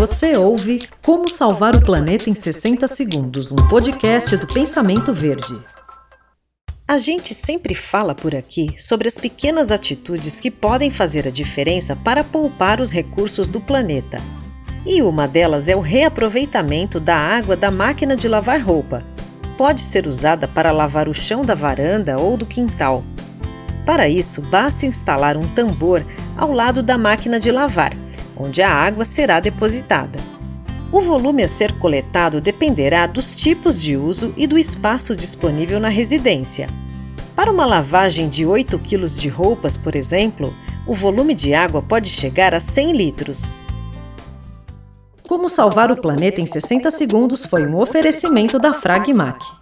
Você ouve Como Salvar o Planeta em 60 Segundos, um podcast do Pensamento Verde. A gente sempre fala por aqui sobre as pequenas atitudes que podem fazer a diferença para poupar os recursos do planeta. E uma delas é o reaproveitamento da água da máquina de lavar roupa. Pode ser usada para lavar o chão da varanda ou do quintal. Para isso, basta instalar um tambor ao lado da máquina de lavar, onde a água será depositada. O volume a ser coletado dependerá dos tipos de uso e do espaço disponível na residência. Para uma lavagem de 8 kg de roupas, por exemplo, o volume de água pode chegar a 100 litros. Como salvar o planeta em 60 segundos foi um oferecimento da Fragmac.